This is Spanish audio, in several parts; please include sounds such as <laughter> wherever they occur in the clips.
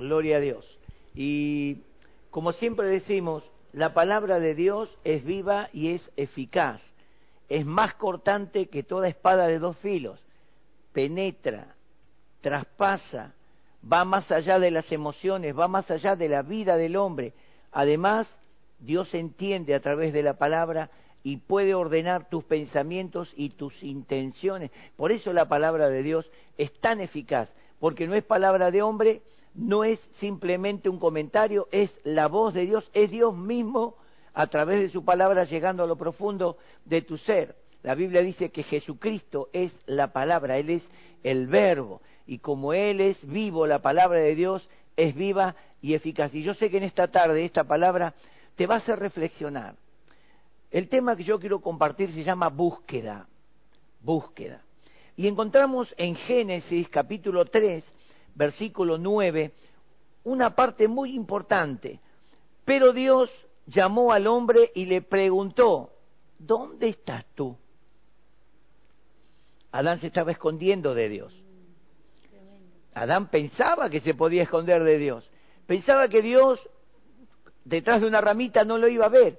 Gloria a Dios. Y como siempre decimos, la palabra de Dios es viva y es eficaz. Es más cortante que toda espada de dos filos. Penetra, traspasa, va más allá de las emociones, va más allá de la vida del hombre. Además, Dios entiende a través de la palabra y puede ordenar tus pensamientos y tus intenciones. Por eso la palabra de Dios es tan eficaz, porque no es palabra de hombre, no es simplemente un comentario, es la voz de Dios, es Dios mismo a través de su palabra llegando a lo profundo de tu ser. La Biblia dice que Jesucristo es la palabra, Él es el verbo, y como Él es vivo, la palabra de Dios es viva y eficaz. Y yo sé que en esta tarde esta palabra te va a hacer reflexionar. El tema que yo quiero compartir se llama búsqueda, búsqueda. Y encontramos en Génesis capítulo 3, versículo 9, una parte muy importante. Pero Dios llamó al hombre y le preguntó, ¿dónde estás tú? Adán se estaba escondiendo de Dios. Adán pensaba que se podía esconder de Dios. Pensaba que Dios detrás de una ramita no lo iba a ver.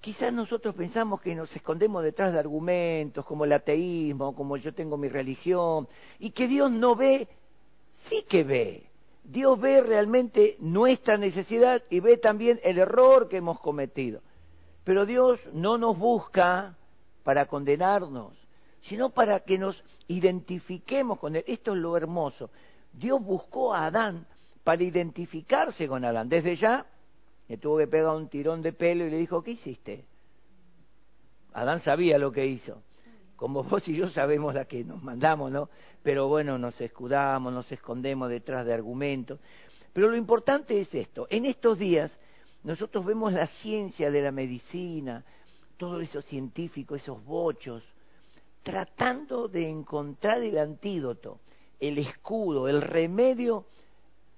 Quizás nosotros pensamos que nos escondemos detrás de argumentos como el ateísmo, como yo tengo mi religión, y que Dios no ve sí que ve. Dios ve realmente nuestra necesidad y ve también el error que hemos cometido. Pero Dios no nos busca para condenarnos, sino para que nos identifiquemos con Él. Esto es lo hermoso. Dios buscó a Adán para identificarse con Adán. Desde ya le tuvo que pegar un tirón de pelo y le dijo, ¿qué hiciste? Adán sabía lo que hizo como <laughs> vos y yo sabemos la que nos mandamos, ¿no? Pero bueno, nos escudamos, nos escondemos detrás de argumentos. Pero lo importante es esto, en estos días nosotros vemos la ciencia de la medicina, todo eso científico, esos bochos, tratando de encontrar el antídoto, el escudo, el remedio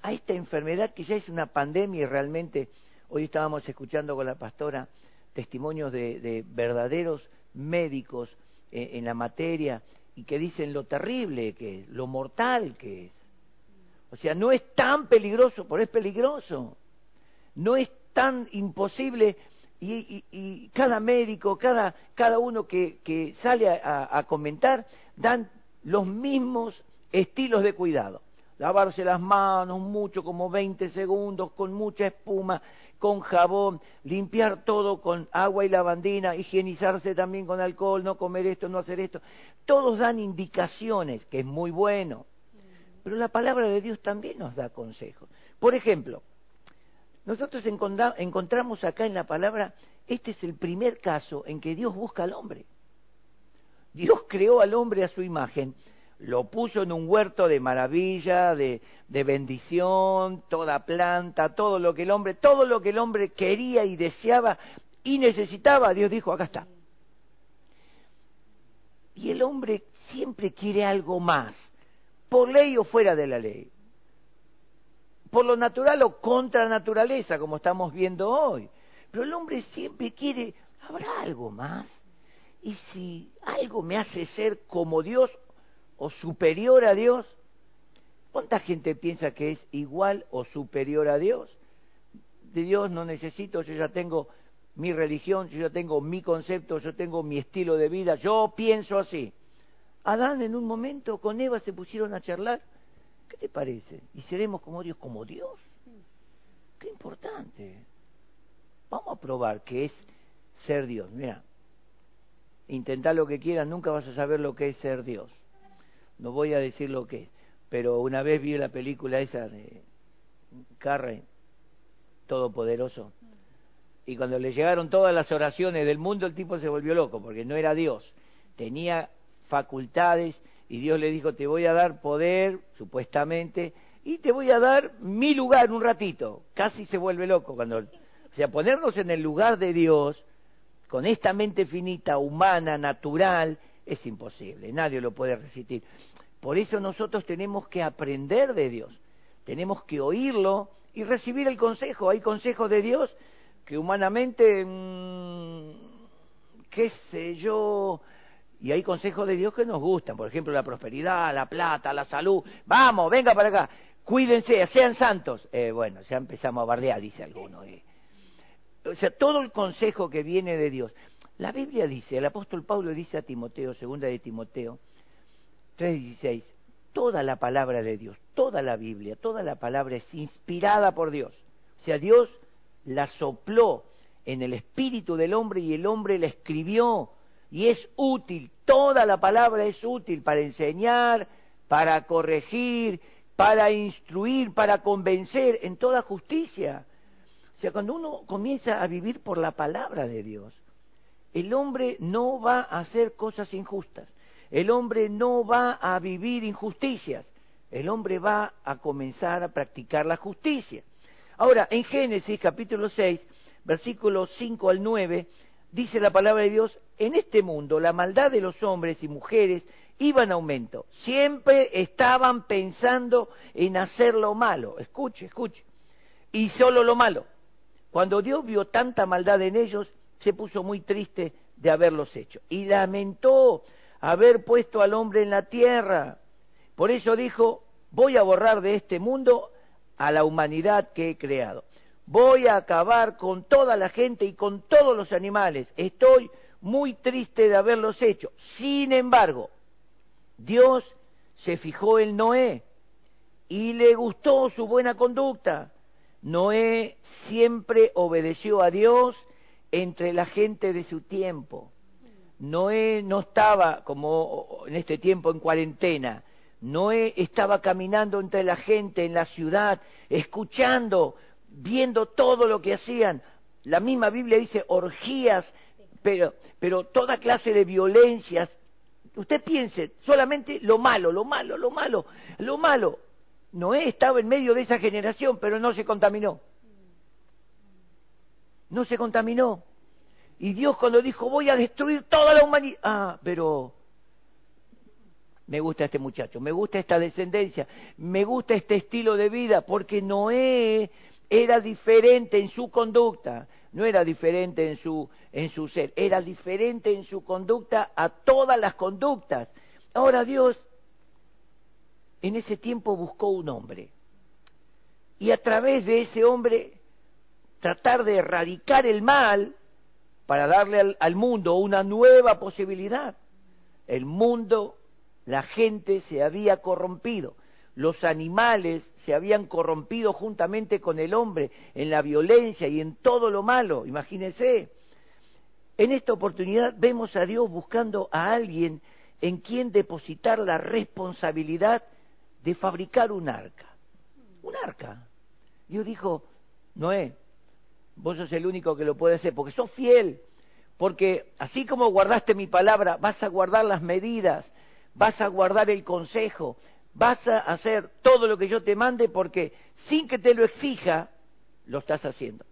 a esta enfermedad que ya es una pandemia y realmente hoy estábamos escuchando con la pastora testimonios de, de verdaderos médicos en la materia y que dicen lo terrible que es, lo mortal que es. O sea, no es tan peligroso, pero es peligroso. No es tan imposible y, y, cada médico, cada, cada uno que, que sale a, a, comentar, dan los mismos estilos de cuidado. Lavarse las manos mucho, como 20 segundos, con mucha espuma, con jabón, limpiar todo con agua y lavandina, higienizarse también con alcohol, no comer esto, no hacer esto. Todos dan indicaciones, que es muy bueno. Pero la palabra de Dios también nos da consejos. Por ejemplo, nosotros encontramos acá en la palabra, este es el primer caso en que Dios busca al hombre. Dios creó al hombre a su imagen lo puso en un huerto de maravilla, de, bendición, toda planta, todo lo que el hombre, todo lo que el hombre quería y deseaba y necesitaba, Dios dijo, acá está. Y el hombre siempre quiere algo más, por ley o fuera de la ley, por lo natural o contra naturaleza, como estamos viendo hoy. Pero el hombre siempre quiere, ¿habrá algo más? Y si algo me hace ser como Dios o superior a Dios? ¿Cuánta gente piensa que es igual o superior a Dios? De Dios no necesito, yo ya tengo mi religión, yo ya tengo mi concepto, yo tengo mi estilo de vida, yo pienso así. Adán en un momento con Eva se pusieron a charlar. ¿Qué te parece? ¿Y seremos como Dios? ¿Como Dios? Qué importante. Vamos a probar qué es ser Dios. Mira, intentá lo que quieras, nunca vas a saber lo que es ser Dios no voy a decir lo que es, pero una vez vi la película esa de Carre, Todopoderoso, y cuando le llegaron todas las oraciones del mundo, el tipo se volvió loco, porque no era Dios, tenía facultades, y Dios le dijo, te voy a dar poder, supuestamente, y te voy a dar mi lugar un ratito. Casi se vuelve loco cuando... O sea, ponernos en el lugar de Dios, con esta mente finita, humana, natural, es imposible, nadie lo puede resistir. Por eso nosotros tenemos que aprender de Dios, tenemos que oírlo y recibir el consejo. Hay consejos de Dios que humanamente, mmm, qué sé yo, y hay consejos de Dios que nos gustan, por ejemplo, la prosperidad, la plata, la salud. Vamos, venga para acá. cuídense, sean santos. Eh, bueno, ya empezamos a bardear, dice alguno. Eh. O sea, todo el consejo que viene de Dios. La Biblia dice, el apóstol Pablo dice a Timoteo, segunda de Timoteo 3:16, toda la palabra de Dios, toda la Biblia, toda la palabra es inspirada por Dios. O sea, Dios la sopló en el espíritu del hombre y el hombre la escribió y es útil, toda la palabra es útil para enseñar, para corregir, para instruir, para convencer en toda justicia. O sea, cuando uno comienza a vivir por la palabra de Dios, el hombre no va a hacer cosas injustas, el hombre no va a vivir injusticias, el hombre va a comenzar a practicar la justicia. Ahora, en Génesis capítulo 6, versículos 5 al 9, dice la palabra de Dios, en este mundo la maldad de los hombres y mujeres iba en aumento. Siempre estaban pensando en hacer lo malo. Escuche, escuche. Y solo lo malo. Cuando Dios vio tanta maldad en ellos, se puso muy triste de haberlos hecho. Y lamentó haber puesto al hombre en la tierra. Por eso dijo, voy a borrar de este mundo a la humanidad que he creado. Voy a acabar con toda la gente y con todos los animales. Estoy muy triste de haberlos hecho. Sin embargo, Dios se fijó en Noé y le gustó su buena conducta. Noé siempre obedeció a Dios entre la gente de su tiempo. Noé no estaba como en este tiempo en cuarentena. Noé estaba caminando entre la gente en la ciudad, escuchando, viendo todo lo que hacían. La misma Biblia dice orgías, pero, pero toda clase de violencias, Usted piense solamente lo malo, lo malo, lo malo, lo malo. Noé estaba en medio de esa generación, pero no se contaminó. No se contaminó. Y Dios cuando dijo, voy a destruir toda la humanidad. Ah, pero me gusta este muchacho, me gusta esta descendencia, me gusta este estilo de vida, porque Noé era diferente en su conducta no era diferente en su, en su ser, era diferente en su conducta a todas las conductas. Ahora Dios en ese tiempo buscó un hombre y a través de ese hombre tratar de erradicar el mal para darle al, mundo una nueva posibilidad. El mundo, la gente se había corrompido, los animales se habían corrompido juntamente con el hombre en la violencia y en todo lo malo, imagínense. En esta oportunidad vemos a Dios buscando a alguien en quien depositar la responsabilidad de fabricar un arca. Un arca. Dios dijo, Noé, vos sos el único que lo puede hacer, porque sos fiel, porque así como guardaste mi palabra, vas a guardar las medidas, vas a guardar el consejo, vas a hacer todo lo que yo te mande porque sin que te lo exija, lo estás haciendo.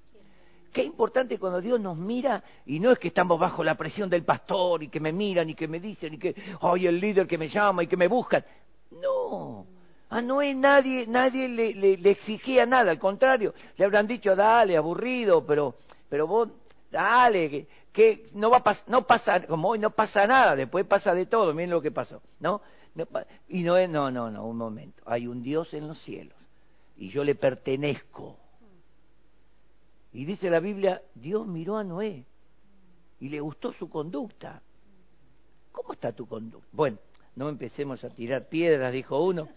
Qué importante cuando Dios nos mira y no es que estamos bajo la presión del pastor y que me miran y que me dicen y que, ay, el líder que me llama y que me buscan. No, a Noé nadie, nadie le, exigía nada, al contrario, le habrán dicho, dale, aburrido, pero, pero vos, dale, que, que no va a no pasa, como hoy no pasa nada, después pasa de todo, miren lo que pasó, ¿no? Y no es, no, no, no, un momento. Hay un Dios en los cielos y yo le pertenezco. Y dice la Biblia, Dios miró a Noé y le gustó su conducta. ¿Cómo está tu conducta? Bueno, no empecemos a tirar piedras, dijo uno.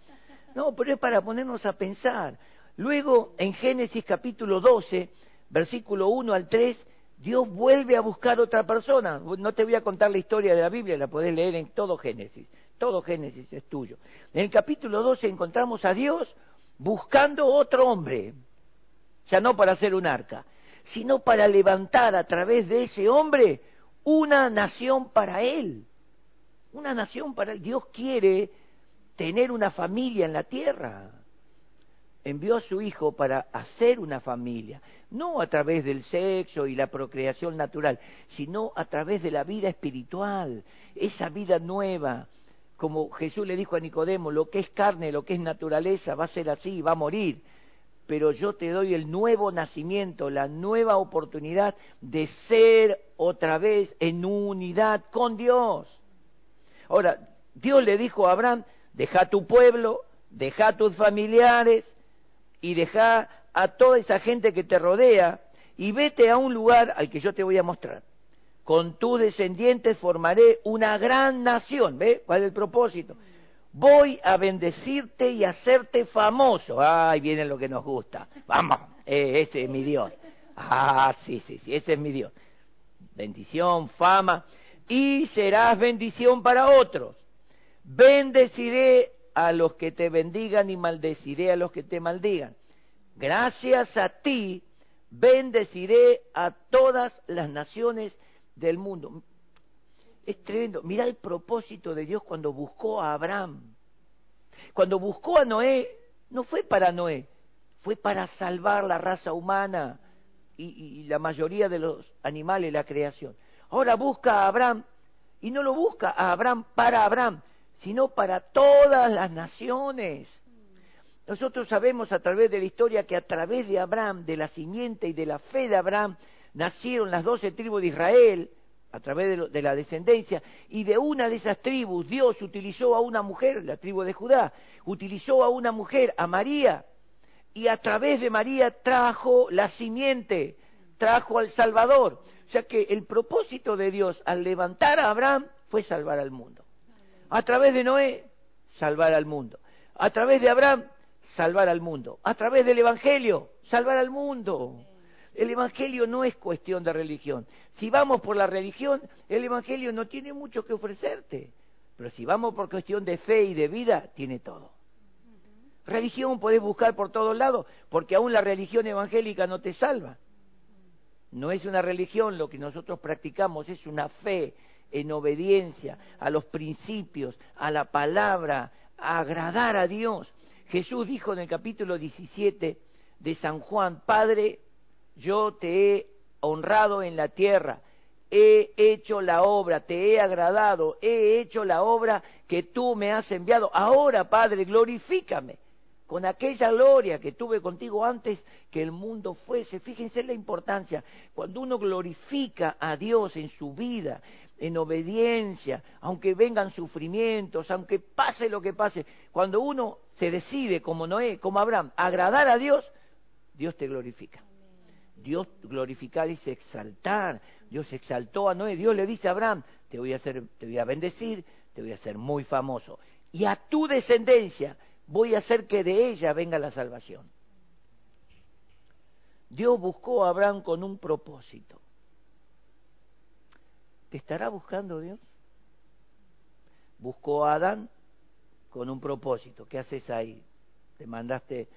No, pero es para ponernos a pensar. Luego, en Génesis capítulo 12, versículo 1 al 3, Dios vuelve a buscar otra persona. No te voy a contar la historia de la Biblia, la podés leer en todo Génesis. Todo Génesis es tuyo. En el capítulo 12 encontramos a Dios buscando otro hombre, ya no para hacer un arca, sino para levantar a través de ese hombre una nación para él. Una nación para él. Dios quiere tener una familia en la tierra. Envió a su hijo para hacer una familia, no a través del sexo y la procreación natural, sino a través de la vida espiritual, esa vida nueva, como Jesús le dijo a Nicodemo, lo que es carne, lo que es naturaleza, va a ser así, va a morir. Pero yo te doy el nuevo nacimiento, la nueva oportunidad de ser otra vez en unidad con Dios. Ahora, Dios le dijo a Abraham, deja tu pueblo, deja tus familiares y deja a toda esa gente que te rodea y vete a un lugar al que yo te voy a mostrar. Con tus descendientes formaré una gran nación. ¿Ve? ¿Cuál es el propósito? Voy a bendecirte y hacerte famoso. Ay, viene lo que nos gusta. Vamos, eh, ese es mi Dios. Ah, sí, sí, sí, ese es mi Dios. Bendición, fama. Y serás bendición para otros. Bendeciré a los que te bendigan y maldeciré a los que te maldigan. Gracias a ti bendeciré a todas las naciones del mundo. Es tremendo. Mira el propósito de Dios cuando buscó a Abraham. Cuando buscó a Noé, no fue para Noé, fue para salvar la raza humana y, la mayoría de los animales, la creación. Ahora busca a Abraham y no lo busca a Abraham para Abraham, sino para todas las naciones. Nosotros sabemos a través de la historia que a través de Abraham, de la simiente y de la fe de Abraham, nacieron las doce tribus de Israel, a través de, la descendencia, y de una de esas tribus Dios utilizó a una mujer, la tribu de Judá, utilizó a una mujer, a María, y a través de María trajo la simiente, trajo al Salvador. O sea que el propósito de Dios al levantar a Abraham fue salvar al mundo. A través de Noé, salvar al mundo. A través de Abraham, salvar al mundo. A través del Evangelio, salvar al mundo. El Evangelio no es cuestión de religión. Si vamos por la religión, el Evangelio no tiene mucho que ofrecerte. Pero si vamos por cuestión de fe y de vida, tiene todo. Religión podés buscar por todos lados, porque aún la religión evangélica no te salva. No es una religión lo que nosotros practicamos, es una fe en obediencia a los principios, a la palabra, a agradar a Dios. Jesús dijo en el capítulo 17 de San Juan, Padre, yo te he honrado en la tierra, he hecho la obra, te he agradado, he hecho la obra que tú me has enviado. Ahora, Padre, glorifícame con aquella gloria que tuve contigo antes que el mundo fuese. Fíjense la importancia. Cuando uno glorifica a Dios en su vida, en obediencia, aunque vengan sufrimientos, aunque pase lo que pase, cuando uno se decide, como Noé, como Abraham, agradar a Dios, Dios te glorifica. Dios glorificar es exaltar. Dios exaltó a Noé. Dios le dice a Abraham, te voy a hacer, te voy a bendecir, te voy a hacer muy famoso. Y a tu descendencia voy a hacer que de ella venga la salvación. Dios buscó a Abraham con un propósito. ¿Te estará buscando Dios? Buscó a Adán con un propósito. ¿Qué haces ahí? Te mandaste,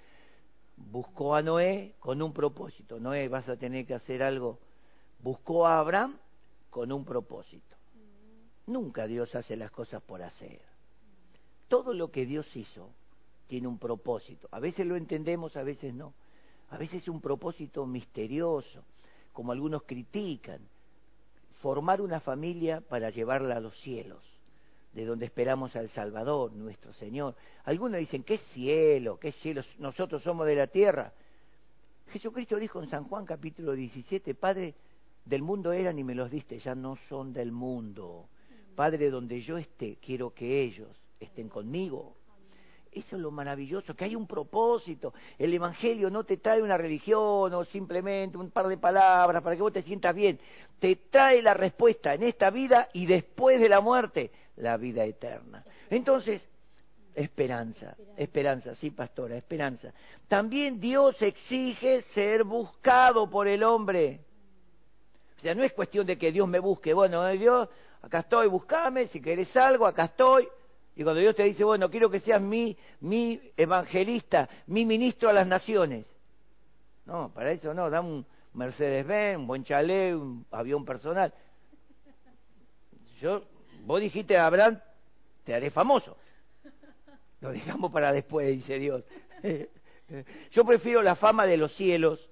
buscó a Noé con un propósito. Noé, vas a tener que hacer algo. Buscó a Abraham con un propósito. Nunca Dios hace las cosas por hacer. Todo lo que Dios hizo tiene un propósito. A veces lo entendemos, a veces no. A veces es un propósito misterioso, como algunos critican. Formar una familia para llevarla a los cielos, de donde esperamos al Salvador, nuestro Señor. Algunos dicen, ¿qué cielo? ¿Qué cielo? Nosotros somos de la tierra. Jesucristo dijo en San Juan capítulo 17, Padre, del mundo eran y me los diste, ya no son del mundo. Padre, donde yo esté, quiero que ellos estén conmigo eso es lo maravilloso, que hay un propósito. El Evangelio no te trae una religión o simplemente un par de palabras para que vos te sientas bien. Te trae la respuesta en esta vida y después de la muerte, la vida eterna. Entonces, esperanza, esperanza, sí, pastora, esperanza. También Dios exige ser buscado por el hombre. O sea, no es cuestión de que Dios me busque. Bueno, eh, Dios, acá estoy, buscame, si querés algo, acá estoy y cuando Dios te dice, bueno, quiero que seas mi, mi evangelista, mi ministro a las naciones. No, para eso no, da un Mercedes-Benz, un buen chalet, un avión personal. Yo, vos dijiste a Abraham, te haré famoso. Lo dejamos para después, dice Dios. <laughs> Yo prefiero la fama de los cielos,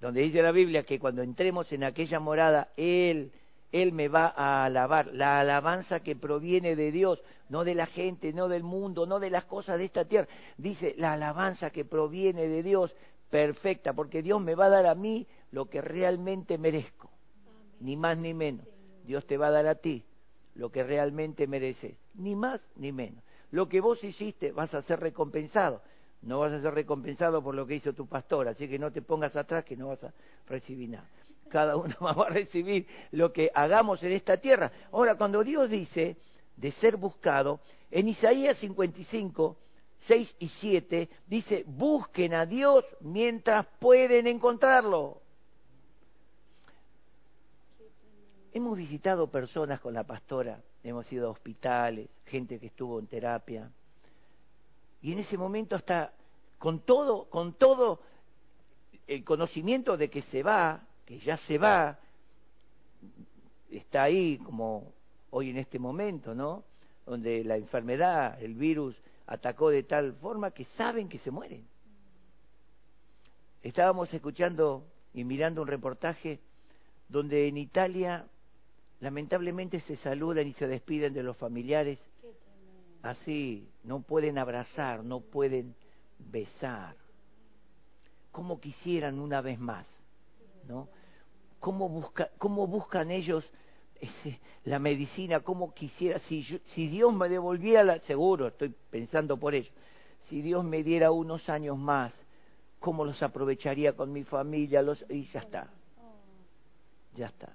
donde dice la Biblia que cuando entremos en aquella morada, Él él me va a alabar. La alabanza que proviene de Dios, no de la gente, no del mundo, no de las cosas de esta tierra. Dice la alabanza que proviene de Dios, perfecta, porque Dios me va a dar a mí lo que realmente merezco, ni más ni menos. Dios te va a dar a ti lo que realmente mereces, ni más ni menos. lo que vos hiciste vas a ser recompensado. No vas a ser recompensado por lo que hizo tu pastor, así que no te pongas atrás que no vas a recibir nada. Cada uno <laughs> va a recibir lo que hagamos en esta tierra. Ahora, cuando Dios dice de ser buscado, en Isaías 55, 6 y 7 dice, busquen a Dios mientras pueden encontrarlo. Hemos visitado personas con la pastora, hemos ido a hospitales, gente que estuvo en terapia. Y en ese momento hasta con todo, con todo el conocimiento de que se va, que ya se va, está ahí como hoy en este momento, ¿no? Donde la enfermedad, el virus atacó de tal forma que saben que se mueren. Estábamos escuchando y mirando un reportaje donde en Italia lamentablemente se saludan y se despiden de los familiares así, no pueden abrazar, no pueden besar. Como quisieran una vez más, ¿no? ¿Cómo, busca, buscan ellos ese, la medicina? ¿Cómo quisiera? Si, si Dios me devolviera, la, seguro, estoy pensando por ello, si Dios me diera unos años más, ¿cómo los aprovecharía con mi familia? Los, y ya está, ya está.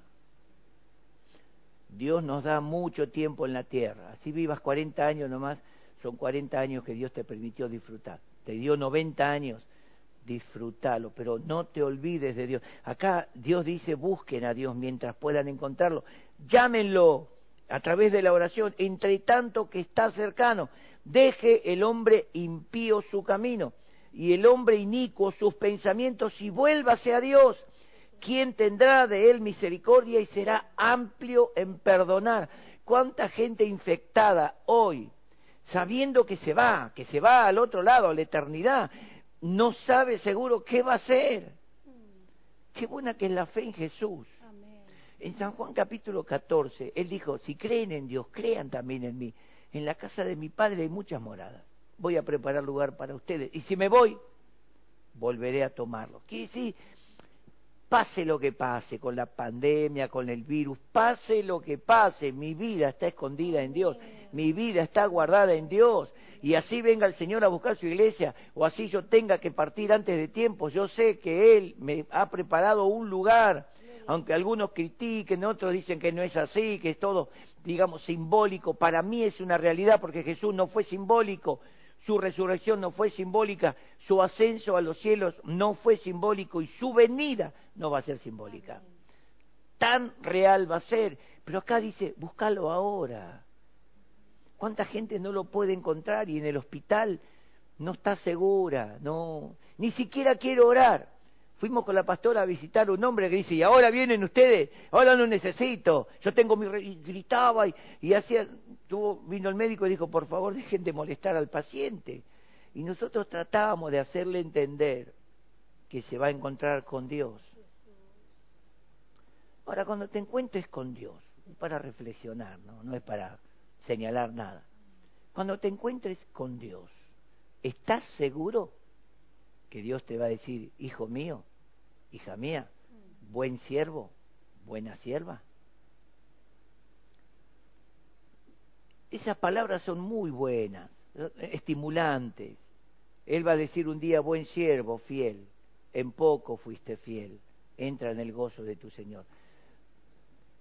Dios nos da mucho tiempo en la tierra. Así vivas 40 años nomás, son 40 años que Dios te permitió disfrutar. Te dio 90 años, disfrútalo, pero no te olvides de Dios. Acá Dios dice, busquen a Dios mientras puedan encontrarlo. Llámenlo a través de la oración, entre tanto que está cercano. Deje el hombre impío su camino y el hombre inicuo sus pensamientos y vuélvase a Dios ¿Quién tendrá de él misericordia y será amplio en perdonar? ¿Cuánta gente infectada hoy, sabiendo que se va, que se va al otro lado, a la eternidad, no sabe seguro qué va a hacer? Qué buena que es la fe en Jesús. En San Juan capítulo 14, él dijo, si creen en Dios, crean también en mí. En la casa de mi Padre hay muchas moradas. Voy a preparar lugar para ustedes. Y si me voy, volveré a tomarlo. ¿Qué sí? pase lo que pase con la pandemia, con el virus, pase lo que pase, mi vida está escondida en Dios, mi vida está guardada en Dios. Y así venga el Señor a buscar su iglesia, o así yo tenga que partir antes de tiempo, yo sé que Él me ha preparado un lugar, aunque algunos critiquen, otros dicen que no es así, que es todo, digamos, simbólico. Para mí es una realidad porque Jesús no fue simbólico, su resurrección no fue simbólica, su ascenso a los cielos no fue simbólico y su venida no va a ser simbólica. Tan real va a ser. Pero acá dice, búscalo ahora. ¿Cuánta gente no lo puede encontrar y en el hospital no está segura? No, ni siquiera quiere orar. Fuimos con la pastora a visitar un hombre que dice, y ahora vienen ustedes, ahora no necesito, yo tengo mi... Y gritaba y, y hacía, tuvo, vino el médico y dijo, por favor dejen de molestar al paciente. Y nosotros tratábamos de hacerle entender que se va a encontrar con Dios. Ahora, cuando te encuentres con Dios, para reflexionar, ¿no? no es para señalar nada. Cuando te encuentres con Dios, ¿estás seguro que Dios te va a decir, hijo mío, hija mía, buen siervo, buena sierva. Esas palabras son muy buenas, estimulantes. Él va a decir un día, buen siervo, fiel, en poco fuiste fiel, entra en el gozo de tu Señor.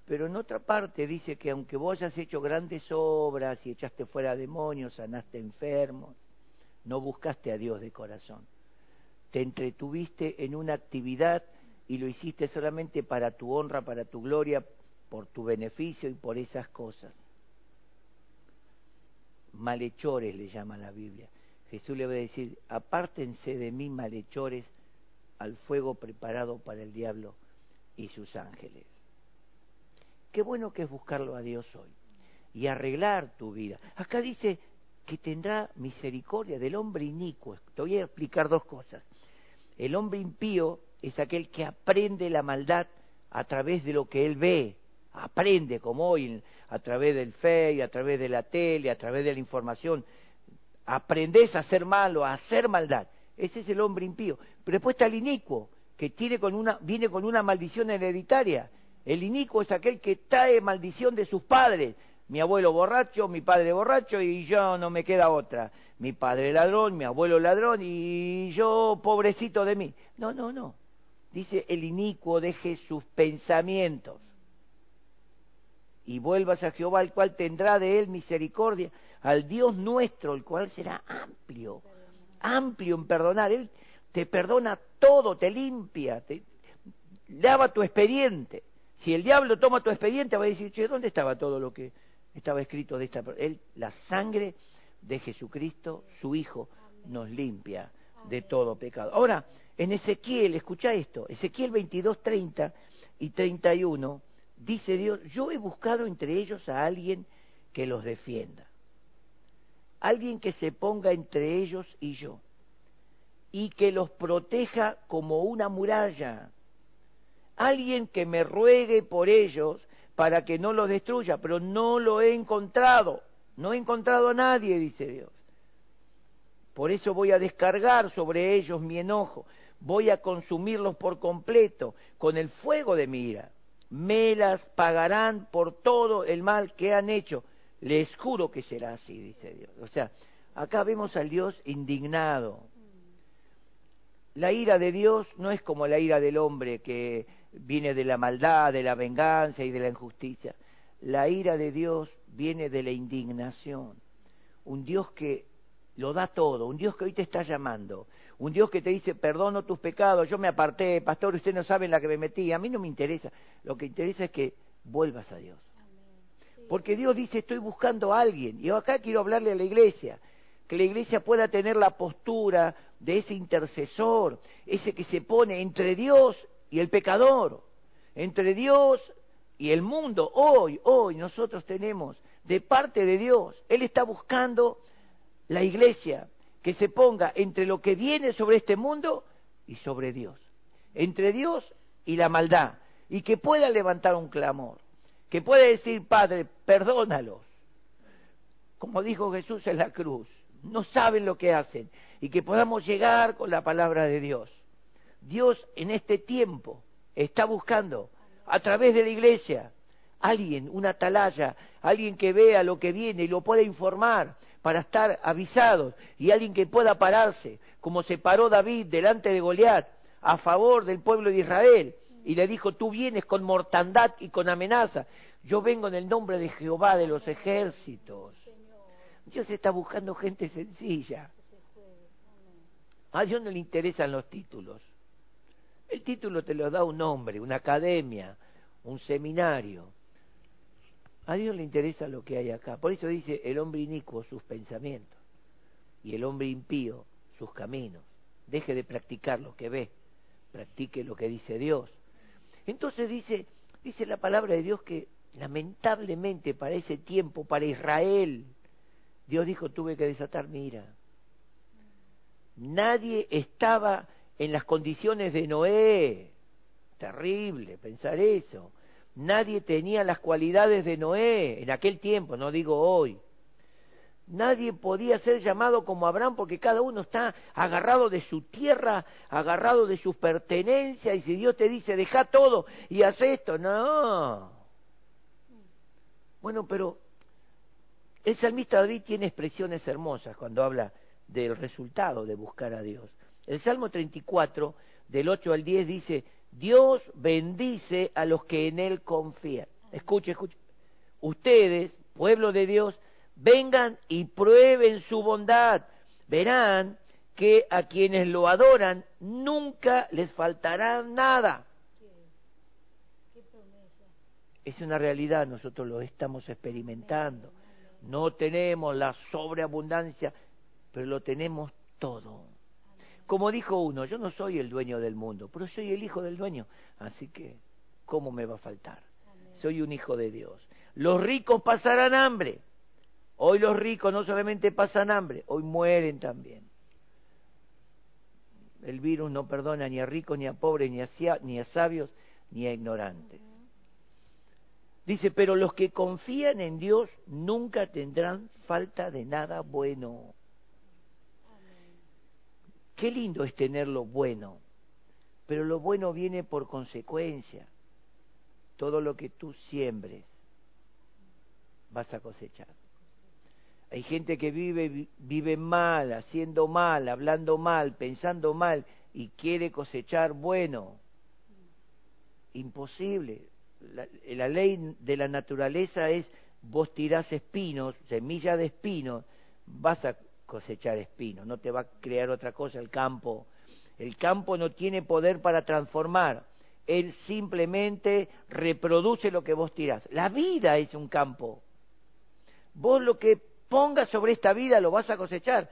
Pero en otra parte dice que aunque vos hayas hecho grandes obras y echaste fuera demonios, sanaste enfermos, no buscaste a Dios de corazón te entretuviste en una actividad y lo hiciste solamente para tu honra, para tu gloria, por tu beneficio y por esas cosas. Malhechores le llama la Biblia. Jesús le va a decir, apártense de mí, malhechores, al fuego preparado para el diablo y sus ángeles. Qué bueno que es buscarlo a Dios hoy y arreglar tu vida. Acá dice que tendrá misericordia del hombre inicuo. Te voy a explicar dos cosas. El hombre impío es aquel que aprende la maldad a través de lo que él ve, aprende como hoy a través del fe, a través de la tele, a través de la información. Aprendes a hacer malo, a hacer maldad. Ese es el hombre impío. Pero después está el inicuo, que tiene con una, viene con una maldición hereditaria. El inicuo es aquel que trae maldición de sus padres. Mi abuelo borracho, mi padre borracho y yo no me queda otra. Mi padre ladrón, mi abuelo ladrón y yo pobrecito de mí. No, no, no. Dice, el inicuo deje sus pensamientos y vuelvas a Jehová, el cual tendrá de él misericordia, al Dios nuestro, el cual será amplio, amplio en perdonar. Él te perdona todo, te limpia, te lava tu expediente. Si el diablo toma tu expediente, va a decir, che, ¿dónde estaba todo lo que estaba escrito de esta Él, la sangre de Jesucristo, su Hijo, nos limpia de todo pecado. Ahora, en Ezequiel, escucha esto, Ezequiel 22, 30 y 31, dice Dios, yo he buscado entre ellos a alguien que los defienda, alguien que se ponga entre ellos y yo, y que los proteja como una muralla, alguien que me ruegue por ellos para que no los destruya, pero no lo he encontrado, no he encontrado a nadie, dice Dios. Por eso voy a descargar sobre ellos mi enojo, voy a consumirlos por completo con el fuego de mi ira. Me las pagarán por todo el mal que han hecho. Les juro que será así, dice Dios. O sea, acá vemos al Dios indignado. La ira de Dios no es como la ira del hombre que viene de la maldad, de la venganza y de la injusticia. La ira de Dios viene de la indignación. Un Dios que lo da todo, un Dios que hoy te está llamando, un Dios que te dice, perdono tus pecados, yo me aparté, pastor, usted no sabe en la que me metí, a mí no me interesa, lo que interesa es que vuelvas a Dios. Porque Dios dice, estoy buscando a alguien, y acá quiero hablarle a la iglesia, que la iglesia pueda tener la postura de ese intercesor, ese que se pone entre Dios y el pecador, entre Dios y el mundo. Hoy, hoy nosotros tenemos de parte de Dios, Él está buscando la iglesia que se ponga entre lo que viene sobre este mundo y sobre Dios, entre Dios y la maldad, y que pueda levantar un clamor, que pueda decir, Padre, perdónalos, como dijo Jesús en la cruz, no saben lo que hacen, y que podamos llegar con la palabra de Dios. Dios en este tiempo está buscando a través de la iglesia alguien, una atalaya, alguien que vea lo que viene y lo pueda informar, para estar avisados y alguien que pueda pararse, como se paró David delante de Goliat a favor del pueblo de Israel y le dijo, tú vienes con mortandad y con amenaza, yo vengo en el nombre de Jehová de los ejércitos. Dios está buscando gente sencilla. A Dios no le interesan los títulos. El título te lo da un hombre, una academia, un seminario. A Dios le interesa lo que hay acá. Por eso dice el hombre inicuo sus pensamientos y el hombre impío sus caminos. Deje de practicar lo que ve, practique lo que dice Dios. Entonces dice, dice la palabra de Dios que lamentablemente para ese tiempo, para Israel, Dios dijo, tuve que desatar mi ira. Nadie estaba en las condiciones de Noé. Terrible pensar eso. Nadie tenía las cualidades de Noé en aquel tiempo, no digo hoy. Nadie podía ser llamado como Abraham porque cada uno está agarrado de su tierra, agarrado de sus pertenencias y si Dios te dice deja todo y haz esto, no. Bueno, pero el salmista David tiene expresiones hermosas cuando habla del resultado de buscar a Dios. El Salmo 34, del 8 al 10, dice, Dios bendice a los que en Él confían. Escuche, escuche. Ustedes, pueblo de Dios, vengan y prueben su bondad. Verán que a quienes lo adoran nunca les faltará nada. Es una realidad, nosotros lo estamos experimentando. No tenemos la sobreabundancia, pero lo tenemos todo. Como dijo uno, yo no soy el dueño del mundo, pero soy el hijo del dueño. Así que, ¿cómo me va a faltar? Soy un hijo de Dios. Los ricos pasarán hambre. Hoy los ricos no solamente pasan hambre, hoy mueren también. El virus no perdona ni a ricos, ni a pobres, ni a, ni a sabios, ni a ignorantes. Dice, pero los que confían en Dios nunca tendrán falta de nada bueno. Qué lindo es tener lo bueno, pero lo bueno viene por consecuencia. Todo lo que tú siembres, vas a cosechar. Hay gente que vive, vive mal, haciendo mal, hablando mal, pensando mal y quiere cosechar bueno. Imposible. La, ley de la naturaleza es vos tirás espinos, semilla de espinos, vas a cosechar espinos, no te va a crear otra cosa el campo. El campo no tiene poder para transformar, él simplemente reproduce lo que vos tirás. La vida es un campo. Vos lo que pongas sobre esta vida lo vas a cosechar.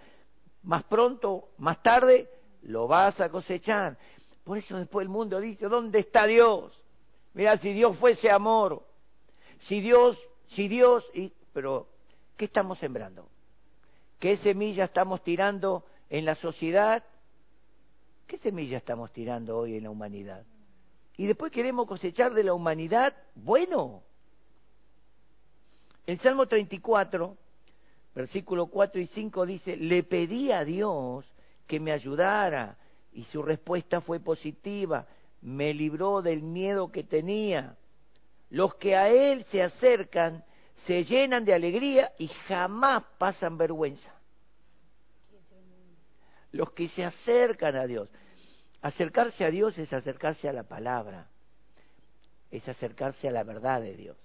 Más pronto, más tarde, lo vas a cosechar. Por eso después el mundo dice, ¿dónde está Dios? Mira, si Dios fuese amor, si Dios, si Dios, y, pero ¿qué estamos sembrando? ¿Qué semilla estamos tirando en la sociedad? ¿Qué semilla estamos tirando hoy en la humanidad? Y después queremos cosechar de la humanidad bueno. El Salmo 34, versículo 4 y 5 dice, le pedí a Dios que me ayudara y su respuesta fue positiva, me libró del miedo que tenía. Los que a Él se acercan se llenan de alegría y jamás pasan vergüenza. Los que se acercan a Dios. Acercarse a Dios es acercarse a la palabra, es acercarse a la verdad de Dios.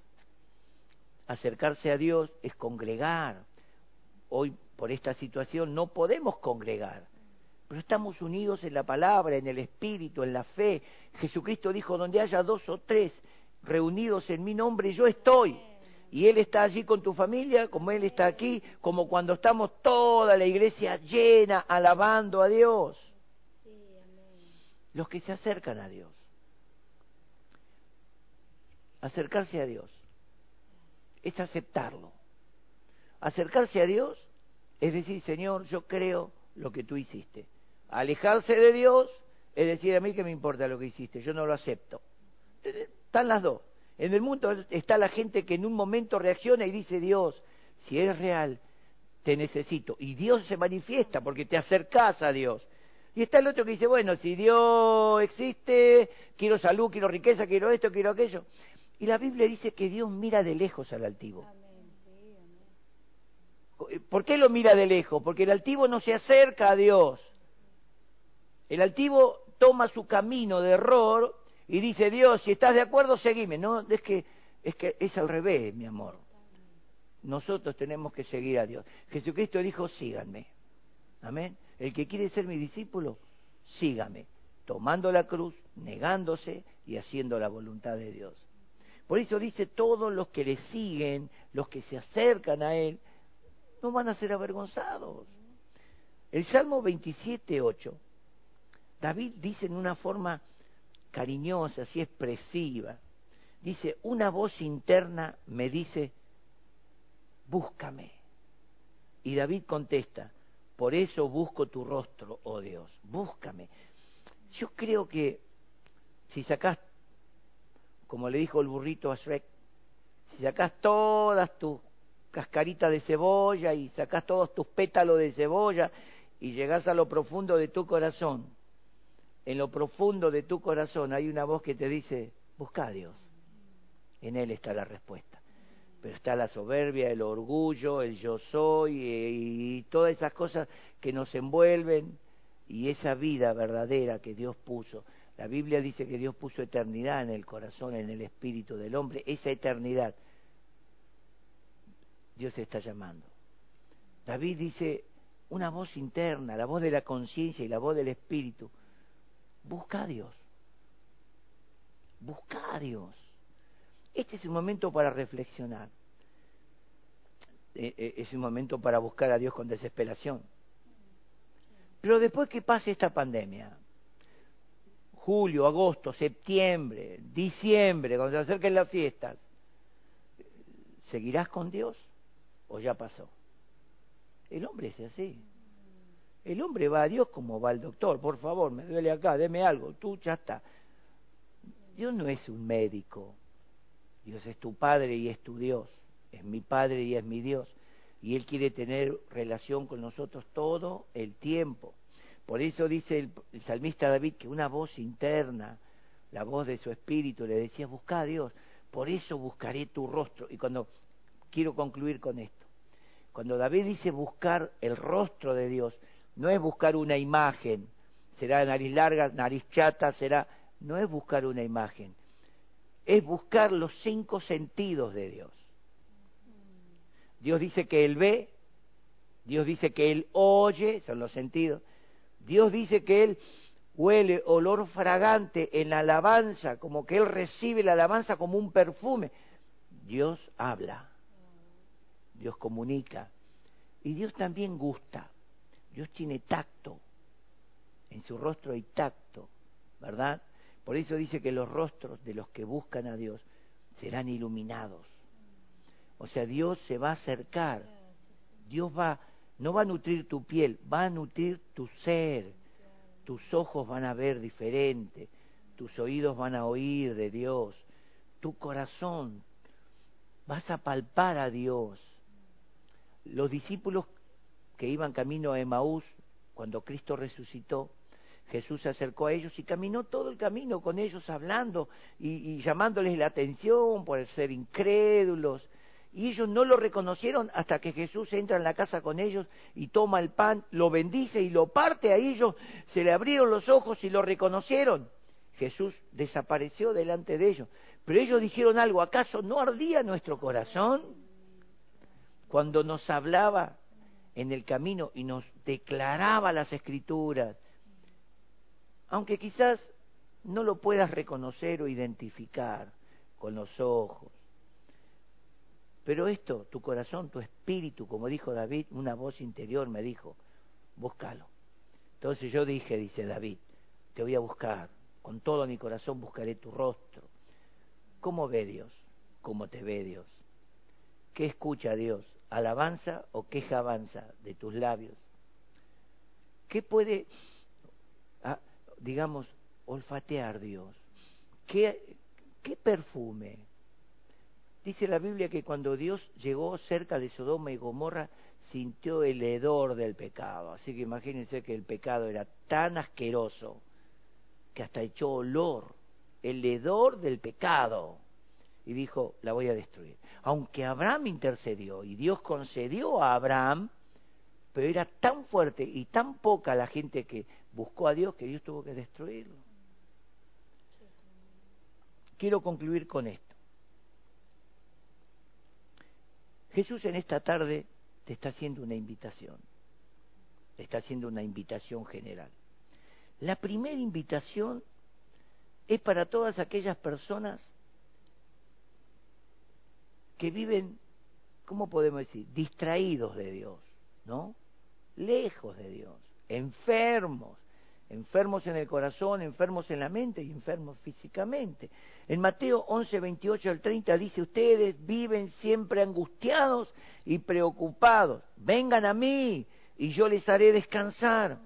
Acercarse a Dios es congregar. Hoy, por esta situación, no podemos congregar, pero estamos unidos en la palabra, en el espíritu, en la fe. Jesucristo dijo, donde haya dos o tres reunidos en mi nombre, yo estoy. Y Él está allí con tu familia, como Él está aquí, como cuando estamos toda la iglesia llena alabando a Dios los que se acercan a Dios. Acercarse a Dios es aceptarlo. Acercarse a Dios es decir, Señor, yo creo lo que tú hiciste. Alejarse de Dios es decir, a mí que me importa lo que hiciste, yo no lo acepto. Están las dos. En el mundo está la gente que en un momento reacciona y dice, Dios, si eres real, te necesito. Y Dios se manifiesta porque te acercas a Dios. Y está el otro que dice, bueno, si Dios existe, quiero salud, quiero riqueza, quiero esto, quiero aquello. Y la Biblia dice que Dios mira de lejos al altivo. ¿Por qué lo mira de lejos? Porque el altivo no se acerca a Dios. El altivo toma su camino de error y dice, Dios, si estás de acuerdo, seguime. No, es que, es que es al revés, mi amor. Nosotros tenemos que seguir a Dios. Jesucristo dijo, síganme. Amén. El que quiere ser mi discípulo, sígame, tomando la cruz, negándose y haciendo la voluntad de Dios. Por eso dice, todos los que le siguen, los que se acercan a Él, no van a ser avergonzados. El Salmo 27, 8, David dice en una forma cariñosa, así expresiva, dice, una voz interna me dice, búscame. Y David contesta, por eso busco tu rostro, oh Dios, búscame. Yo creo que si sacás, como le dijo el burrito a Shrek, si sacás todas tus cascaritas de cebolla y sacás todos tus pétalos de cebolla y llegás a lo profundo de tu corazón, en lo profundo de tu corazón hay una voz que te dice, busca a Dios. En Él está la respuesta pero está la soberbia, el orgullo, el yo soy y, todas esas cosas que nos envuelven y esa vida verdadera que Dios puso. La Biblia dice que Dios puso eternidad en el corazón, en el espíritu del hombre. Esa eternidad Dios está llamando. David dice una voz interna, la voz de la conciencia y la voz del espíritu. Busca a Dios. Busca a Dios. Este es un momento para reflexionar. Eh, eh, es un momento para buscar a Dios con desesperación. Pero después que pase esta pandemia, julio, agosto, septiembre, diciembre, cuando se acerquen las fiestas, ¿seguirás con Dios o ya pasó? El hombre es así. El hombre va a Dios como va al doctor. Por favor, me duele acá, deme algo. Tú ya está. Dios no es un médico. Dios es tu Padre y es tu Dios, es mi Padre y es mi Dios. Y Él quiere tener relación con nosotros todo el tiempo. Por eso dice el, salmista David que una voz interna, la voz de su espíritu, le decía, busca a Dios, por eso buscaré tu rostro. Y cuando quiero concluir con esto. Cuando David dice buscar el rostro de Dios, no es buscar una imagen, será nariz larga, nariz chata, será, no es buscar una imagen, es buscar los cinco sentidos de Dios. Dios dice que Él ve, Dios dice que Él oye, son los sentidos, Dios dice que Él huele olor fragante en la alabanza, como que Él recibe la alabanza como un perfume. Dios habla, Dios comunica y Dios también gusta. Dios tiene tacto, en su rostro hay tacto, ¿verdad? Por eso dice que los rostros de los que buscan a Dios serán iluminados. O sea, Dios se va a acercar, Dios va, no va a nutrir tu piel, va a nutrir tu ser. Tus ojos van a ver diferente, tus oídos van a oír de Dios, tu corazón, vas a palpar a Dios. Los discípulos que iban camino a Emaús, cuando Cristo resucitó, Jesús se acercó a ellos y caminó todo el camino con ellos hablando y, llamándoles la atención por ser incrédulos. Y ellos no lo reconocieron hasta que Jesús entra en la casa con ellos y toma el pan, lo bendice y lo parte a ellos. Se le abrieron los ojos y lo reconocieron. Jesús desapareció delante de ellos. Pero ellos dijeron algo, ¿acaso no ardía nuestro corazón cuando nos hablaba en el camino y nos declaraba las escrituras? Aunque quizás no lo puedas reconocer o identificar con los ojos. Pero esto, tu corazón, tu espíritu, como dijo David, una voz interior me dijo, búscalo. Entonces yo dije, dice David, te voy a buscar, con todo mi corazón buscaré tu rostro. ¿Cómo ve Dios? ¿Cómo te ve Dios? ¿Qué escucha Dios? ¿Alabanza o queja avanza de tus labios? ¿Qué puede, ah, digamos, olfatear Dios? ¿Qué, qué perfume? Dice la Biblia que cuando Dios llegó cerca de Sodoma y Gomorra, sintió el hedor del pecado. Así que imagínense que el pecado era tan asqueroso que hasta echó olor el hedor del pecado y dijo, la voy a destruir. Aunque Abraham intercedió y Dios concedió a Abraham, pero era tan fuerte y tan poca la gente que buscó a Dios que Dios tuvo que destruirlo. Quiero concluir con esto. Jesús en esta tarde te está haciendo una invitación, te está haciendo una invitación general. La primera invitación es para todas aquellas personas que viven, ¿cómo podemos decir?, distraídos de Dios, ¿no? Lejos de Dios, enfermos, enfermos en el corazón, enfermos en la mente y enfermos físicamente. En Mateo 11, 28 al 30 dice, ustedes viven siempre angustiados y preocupados, vengan a mí y yo les haré descansar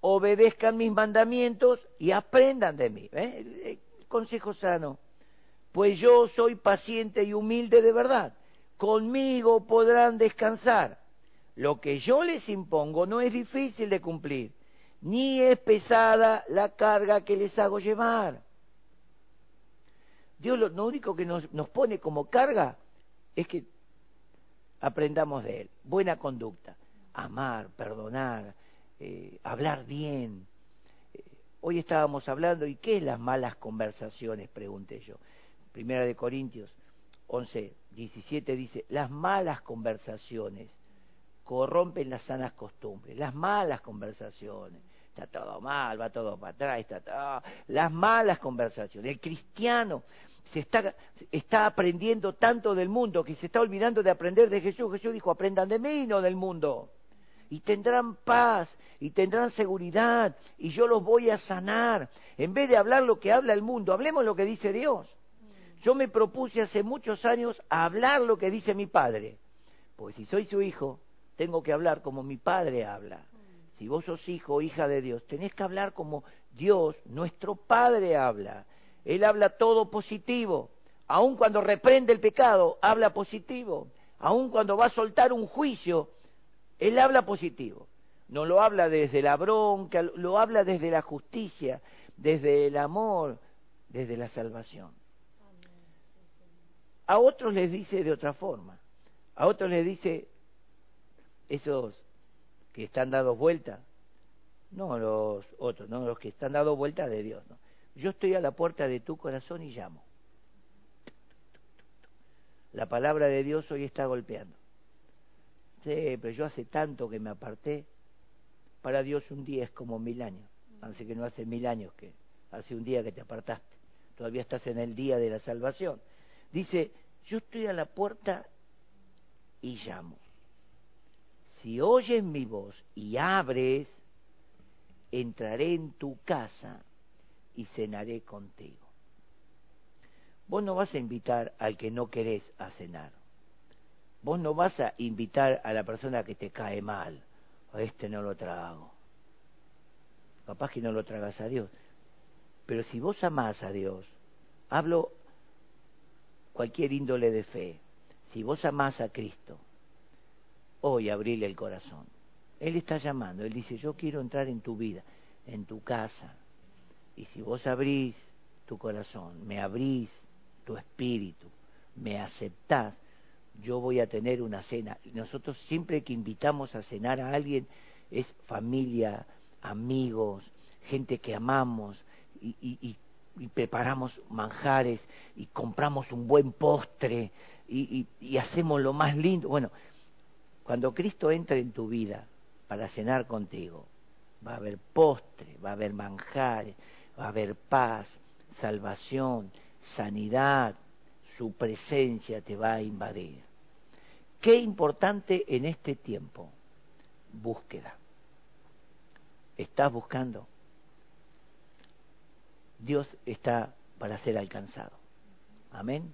obedezcan mis mandamientos y aprendan de mí. ¿eh? consejo sano. Pues yo soy paciente y humilde de verdad. Conmigo podrán descansar. Lo que yo les impongo no es difícil de cumplir, ni es pesada la carga que les hago llevar. Dios lo, único que nos, pone como carga es que aprendamos de Él. Buena conducta, amar, perdonar, eh, hablar bien. Eh, hoy estábamos hablando, ¿y qué es las malas conversaciones? Pregunté yo. Primera de Corintios 11, 17 dice, las malas conversaciones corrompen las sanas costumbres, las malas conversaciones. Está todo mal, va todo para atrás, está todo... Las malas conversaciones. El cristiano se está, está aprendiendo tanto del mundo que se está olvidando de aprender de Jesús. Jesús dijo, aprendan de mí, no del mundo y tendrán paz y tendrán seguridad y yo los voy a sanar. En vez de hablar lo que habla el mundo, hablemos lo que dice Dios. Yo me propuse hace muchos años hablar lo que dice mi padre. Pues si soy su hijo, tengo que hablar como mi padre habla. Si vos sos hijo o hija de Dios, tenés que hablar como Dios, nuestro Padre, habla. Él habla todo positivo. Aun cuando reprende el pecado, habla positivo. Aun cuando va a soltar un juicio, él habla positivo, no lo habla desde la bronca, lo habla desde la justicia, desde el amor, desde la salvación. A otros les dice de otra forma, A otros les dice, esos que están dados vuelta, no los otros, no los que están dados vuelta de Dios, no. Yo estoy a la puerta de tu corazón y llamo. La palabra de Dios hoy está golpeando. Sí, pero yo hace tanto que me aparté. Para Dios un día es como mil años. Así que no hace mil años que hace un día que te apartaste. Todavía estás en el día de la salvación. Dice, yo estoy a la puerta y llamo. Si oyes mi voz y abres, entraré en tu casa y cenaré contigo. Vos no vas a invitar al que no querés a cenar. Vos no vas a invitar a la persona que te cae mal. A este no lo trago. Capaz que no lo tragas a Dios. Pero si vos amás a Dios, hablo cualquier índole de fe, si vos amás a Cristo, hoy abrile el corazón. Él está llamando, Él dice, yo quiero entrar en tu vida, en tu casa. Y si vos abrís tu corazón, me abrís tu espíritu, me aceptás, yo voy a tener una cena. Nosotros siempre que invitamos a cenar a alguien es familia, amigos, gente que amamos y, y, y preparamos manjares y compramos un buen postre y, y, hacemos lo más lindo. Bueno, cuando Cristo entra en tu vida para cenar contigo, va a haber postre, va a haber manjares, va a haber paz, salvación, sanidad, su presencia te va a invadir. Qué importante en este tiempo, búsqueda. ¿Estás buscando? Dios está para ser alcanzado. Amén.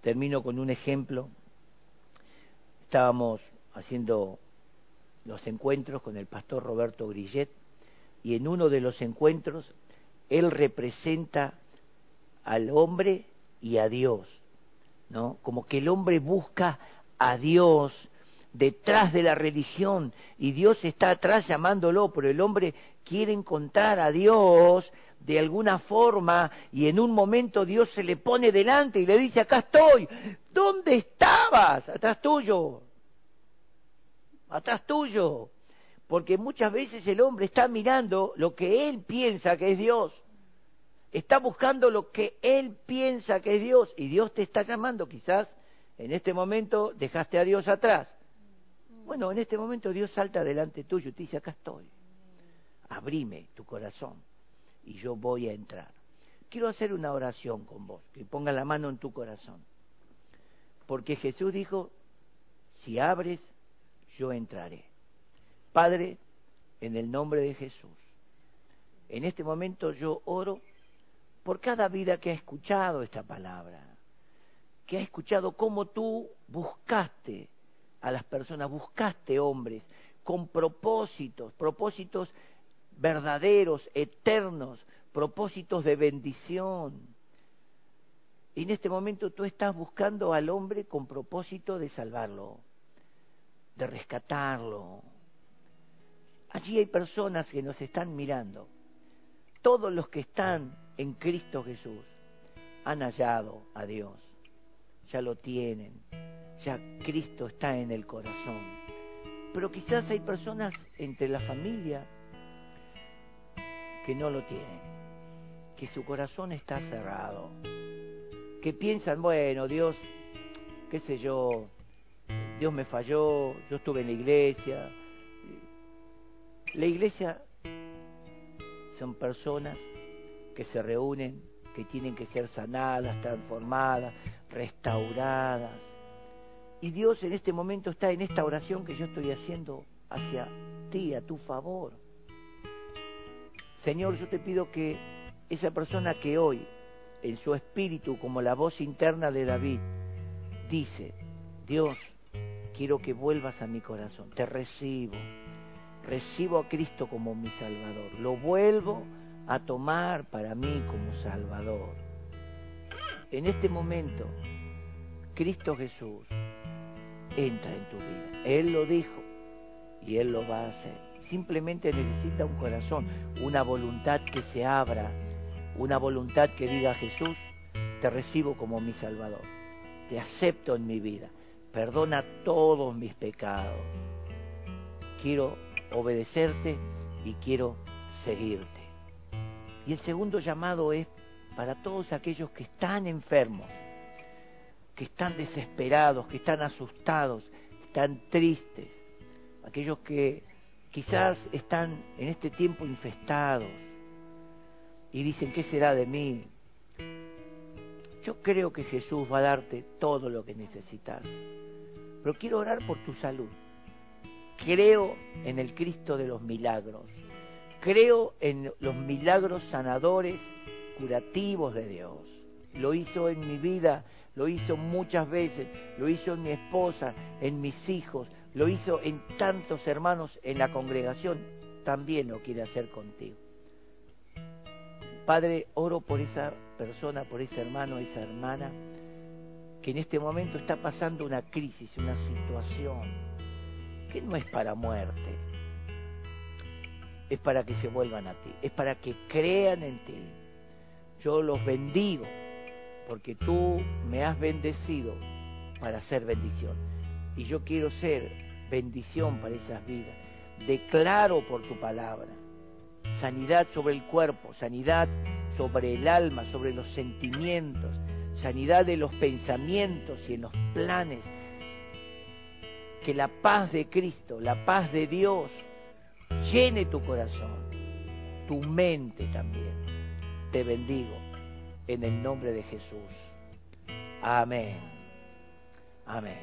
Termino con un ejemplo. Estábamos haciendo los encuentros con el pastor Roberto Grillet y en uno de los encuentros él representa al hombre y a Dios, ¿no? Como que el hombre busca a Dios detrás de la religión y Dios está atrás llamándolo, pero el hombre quiere encontrar a Dios de alguna forma y en un momento Dios se le pone delante y le dice, acá estoy, ¿dónde estabas? Atrás tuyo, atrás tuyo. Porque muchas veces el hombre está mirando lo que él piensa que es Dios. Está buscando lo que él piensa que es Dios y Dios te está llamando. Quizás en este momento dejaste a Dios atrás. Bueno, en este momento Dios salta delante tuyo y te dice, acá estoy. Abrime tu corazón y yo voy a entrar. Quiero hacer una oración con vos, que ponga la mano en tu corazón. Porque Jesús dijo, si abres, yo entraré. Padre, en el nombre de Jesús, en este momento yo oro por cada vida que ha escuchado esta palabra, que ha escuchado cómo tú buscaste a las personas, buscaste hombres con propósitos, propósitos verdaderos, eternos, propósitos de bendición. Y en este momento tú estás buscando al hombre con propósito de salvarlo, de rescatarlo. Allí hay personas que nos están mirando. Todos los que están en Cristo Jesús han hallado a Dios, ya lo tienen, ya Cristo está en el corazón. Pero quizás hay personas entre la familia que no lo tienen, que su corazón está cerrado, que piensan, bueno, Dios, qué sé yo, Dios me falló, yo estuve en la iglesia. La iglesia son personas que se reúnen, que tienen que ser sanadas, transformadas, restauradas. Y Dios en este momento está en esta oración que yo estoy haciendo hacia ti, a tu favor. Señor, yo te pido que esa persona que hoy, en su espíritu, como la voz interna de David, dice, Dios, quiero que vuelvas a mi corazón, te recibo, recibo a Cristo como mi Salvador, lo vuelvo a tomar para mí como Salvador. En este momento, Cristo Jesús entra en tu vida. Él lo dijo y Él lo va a hacer. Simplemente necesita un corazón, una voluntad que se abra, una voluntad que diga Jesús, te recibo como mi Salvador, te acepto en mi vida, perdona todos mis pecados. Quiero obedecerte y quiero seguirte. Y el segundo llamado es para todos aquellos que están enfermos, que están desesperados, que están asustados, están tristes, aquellos que quizás están en este tiempo infestados y dicen, ¿qué será de mí? Yo creo que Jesús va a darte todo lo que necesitas, pero quiero orar por tu salud. Creo en el Cristo de los milagros. Creo en los milagros sanadores, curativos de Dios. Lo hizo en mi vida, lo hizo muchas veces, lo hizo en mi esposa, en mis hijos, lo hizo en tantos hermanos en la congregación, también lo quiere hacer contigo. Padre, oro por esa persona, por ese hermano, esa hermana, que en este momento está pasando una crisis, una situación, que no es para muerte, es para que se vuelvan a ti, es para que crean en ti. Yo los bendigo porque tú me has bendecido para ser bendición. Y yo quiero ser bendición para esas vidas. Declaro por tu palabra sanidad sobre el cuerpo, sanidad sobre el alma, sobre los sentimientos, sanidad de los pensamientos y en los planes. Que la paz de Cristo, la paz de Dios, llene tu corazón, tu mente también. Te bendigo en el nombre de Jesús. Amén. Amén.